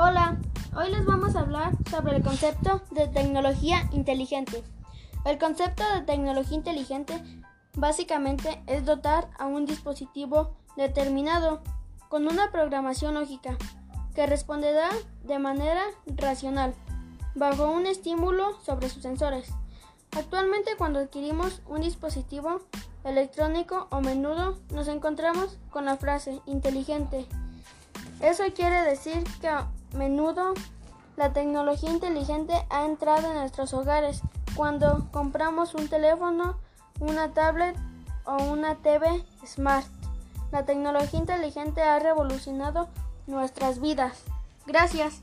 Hola, hoy les vamos a hablar sobre el concepto de tecnología inteligente. El concepto de tecnología inteligente básicamente es dotar a un dispositivo determinado con una programación lógica que responderá de manera racional bajo un estímulo sobre sus sensores. Actualmente cuando adquirimos un dispositivo electrónico o menudo nos encontramos con la frase inteligente. Eso quiere decir que menudo la tecnología inteligente ha entrado en nuestros hogares cuando compramos un teléfono, una tablet o una TV smart. La tecnología inteligente ha revolucionado nuestras vidas. Gracias.